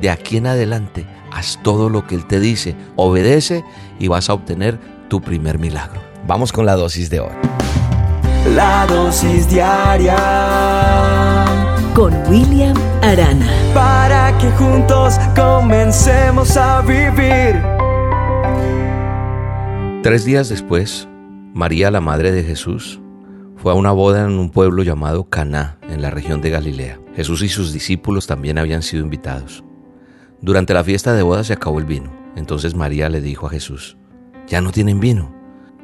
de aquí en adelante, haz todo lo que Él te dice, obedece y vas a obtener tu primer milagro. Vamos con la dosis de hoy. La dosis diaria con William Arana. Para que juntos comencemos a vivir. Tres días después, María, la madre de Jesús, fue a una boda en un pueblo llamado Caná, en la región de Galilea. Jesús y sus discípulos también habían sido invitados. Durante la fiesta de boda se acabó el vino. Entonces María le dijo a Jesús, ¿ya no tienen vino?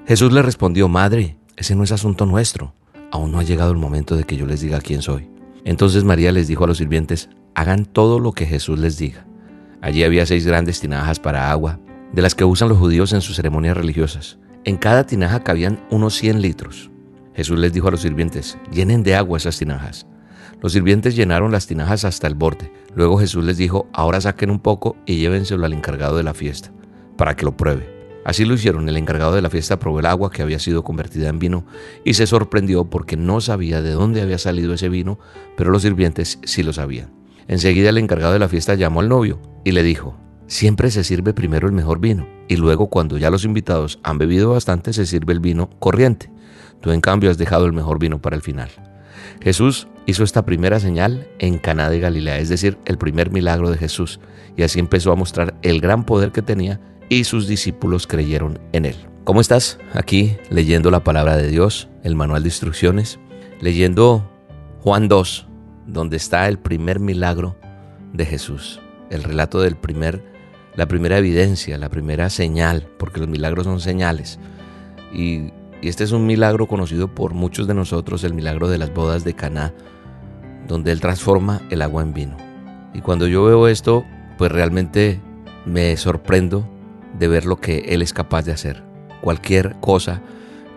Jesús le respondió, Madre, ese no es asunto nuestro. Aún no ha llegado el momento de que yo les diga quién soy. Entonces María les dijo a los sirvientes, hagan todo lo que Jesús les diga. Allí había seis grandes tinajas para agua, de las que usan los judíos en sus ceremonias religiosas. En cada tinaja cabían unos 100 litros. Jesús les dijo a los sirvientes, llenen de agua esas tinajas. Los sirvientes llenaron las tinajas hasta el borde. Luego Jesús les dijo, ahora saquen un poco y llévenselo al encargado de la fiesta, para que lo pruebe. Así lo hicieron, el encargado de la fiesta probó el agua que había sido convertida en vino y se sorprendió porque no sabía de dónde había salido ese vino, pero los sirvientes sí lo sabían. Enseguida el encargado de la fiesta llamó al novio y le dijo, siempre se sirve primero el mejor vino y luego cuando ya los invitados han bebido bastante se sirve el vino corriente. Tú en cambio has dejado el mejor vino para el final. Jesús hizo esta primera señal en Caná de Galilea, es decir, el primer milagro de Jesús, y así empezó a mostrar el gran poder que tenía y sus discípulos creyeron en él. ¿Cómo estás? Aquí leyendo la palabra de Dios, el manual de instrucciones, leyendo Juan 2, donde está el primer milagro de Jesús, el relato del primer la primera evidencia, la primera señal, porque los milagros son señales. Y, y este es un milagro conocido por muchos de nosotros, el milagro de las bodas de Caná, donde él transforma el agua en vino. Y cuando yo veo esto, pues realmente me sorprendo de ver lo que Él es capaz de hacer. Cualquier cosa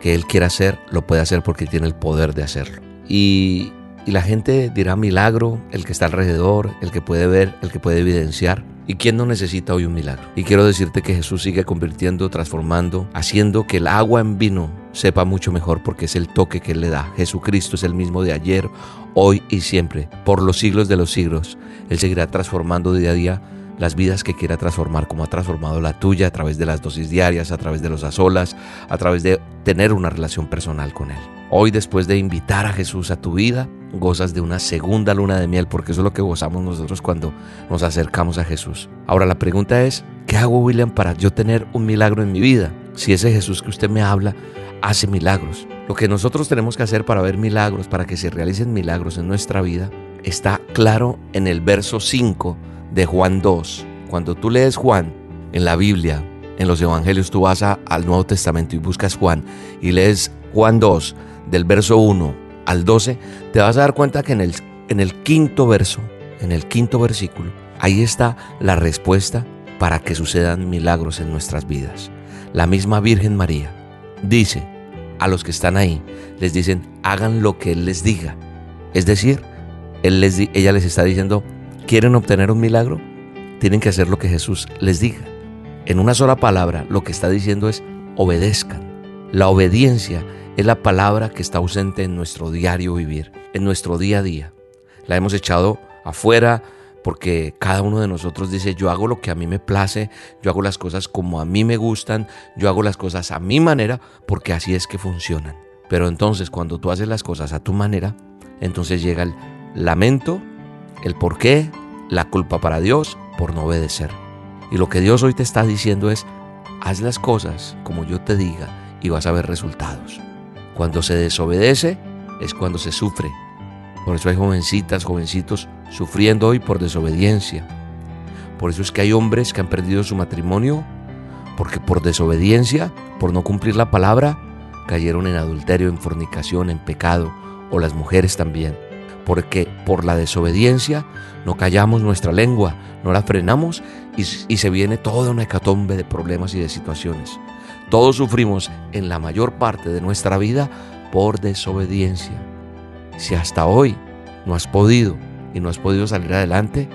que Él quiera hacer, lo puede hacer porque tiene el poder de hacerlo. Y, y la gente dirá milagro, el que está alrededor, el que puede ver, el que puede evidenciar. ¿Y quién no necesita hoy un milagro? Y quiero decirte que Jesús sigue convirtiendo, transformando, haciendo que el agua en vino sepa mucho mejor porque es el toque que Él le da. Jesucristo es el mismo de ayer, hoy y siempre, por los siglos de los siglos. Él seguirá transformando día a día las vidas que quiera transformar, como ha transformado la tuya a través de las dosis diarias, a través de los azolas, a través de tener una relación personal con Él. Hoy, después de invitar a Jesús a tu vida, gozas de una segunda luna de miel, porque eso es lo que gozamos nosotros cuando nos acercamos a Jesús. Ahora la pregunta es, ¿qué hago, William, para yo tener un milagro en mi vida? Si ese Jesús que usted me habla hace milagros. Lo que nosotros tenemos que hacer para ver milagros, para que se realicen milagros en nuestra vida, está claro en el verso 5 de Juan 2. Cuando tú lees Juan en la Biblia, en los Evangelios, tú vas al Nuevo Testamento y buscas Juan y lees Juan 2 del verso 1 al 12, te vas a dar cuenta que en el, en el quinto verso, en el quinto versículo, ahí está la respuesta para que sucedan milagros en nuestras vidas. La misma Virgen María dice a los que están ahí, les dicen, hagan lo que Él les diga. Es decir, ella les está diciendo, ¿quieren obtener un milagro? Tienen que hacer lo que Jesús les diga. En una sola palabra, lo que está diciendo es, obedezcan. La obediencia es la palabra que está ausente en nuestro diario vivir, en nuestro día a día. La hemos echado afuera porque cada uno de nosotros dice, yo hago lo que a mí me place, yo hago las cosas como a mí me gustan, yo hago las cosas a mi manera, porque así es que funcionan. Pero entonces cuando tú haces las cosas a tu manera, entonces llega el lamento, el por qué, la culpa para Dios por no obedecer. Y lo que Dios hoy te está diciendo es, haz las cosas como yo te diga y vas a ver resultados. Cuando se desobedece es cuando se sufre. Por eso hay jovencitas, jovencitos sufriendo hoy por desobediencia. Por eso es que hay hombres que han perdido su matrimonio porque por desobediencia, por no cumplir la palabra, cayeron en adulterio, en fornicación, en pecado, o las mujeres también. Porque por la desobediencia no callamos nuestra lengua, no la frenamos y, se viene toda una hecatombe de problemas y de situaciones. Todos sufrimos en la mayor parte de nuestra vida por desobediencia. Si hasta hoy no has podido y no has podido salir adelante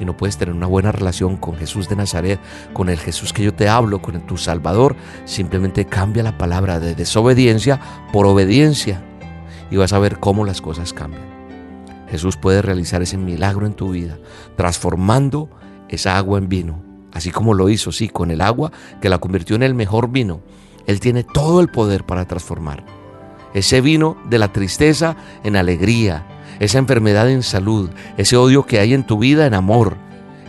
y no puedes tener una buena relación con Jesús de Nazaret, con el Jesús que yo te hablo, con tu Salvador, simplemente cambia la palabra de desobediencia por obediencia y vas a ver cómo las cosas cambian. Jesús puede realizar ese milagro en tu vida, transformando esa agua en vino, así como lo hizo, sí, con el agua que la convirtió en el mejor vino. Él tiene todo el poder para transformar. Ese vino de la tristeza en alegría, esa enfermedad en salud, ese odio que hay en tu vida en amor,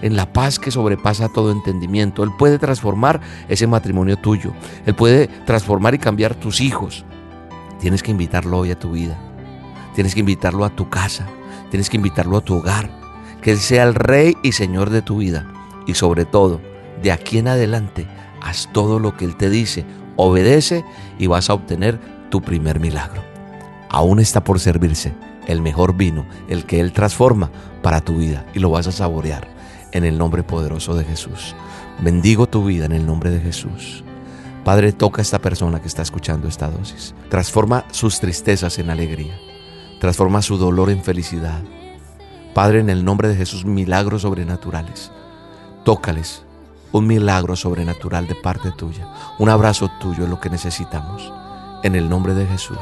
en la paz que sobrepasa todo entendimiento. Él puede transformar ese matrimonio tuyo. Él puede transformar y cambiar tus hijos. Tienes que invitarlo hoy a tu vida. Tienes que invitarlo a tu casa. Tienes que invitarlo a tu hogar. Que Él sea el rey y señor de tu vida. Y sobre todo, de aquí en adelante, haz todo lo que Él te dice. Obedece y vas a obtener tu primer milagro. Aún está por servirse el mejor vino, el que Él transforma para tu vida y lo vas a saborear en el nombre poderoso de Jesús. Bendigo tu vida en el nombre de Jesús. Padre, toca a esta persona que está escuchando esta dosis. Transforma sus tristezas en alegría. Transforma su dolor en felicidad. Padre, en el nombre de Jesús, milagros sobrenaturales. Tócales un milagro sobrenatural de parte tuya. Un abrazo tuyo es lo que necesitamos. En el nombre de Jesús.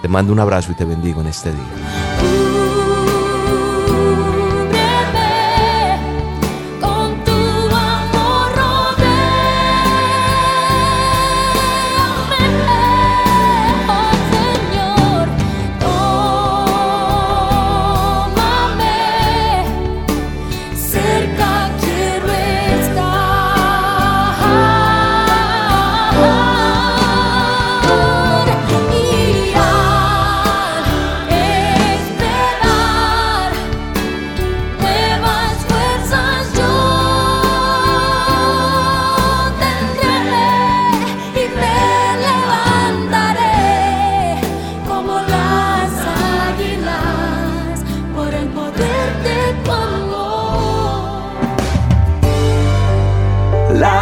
Te mando un abrazo y te bendigo en este día.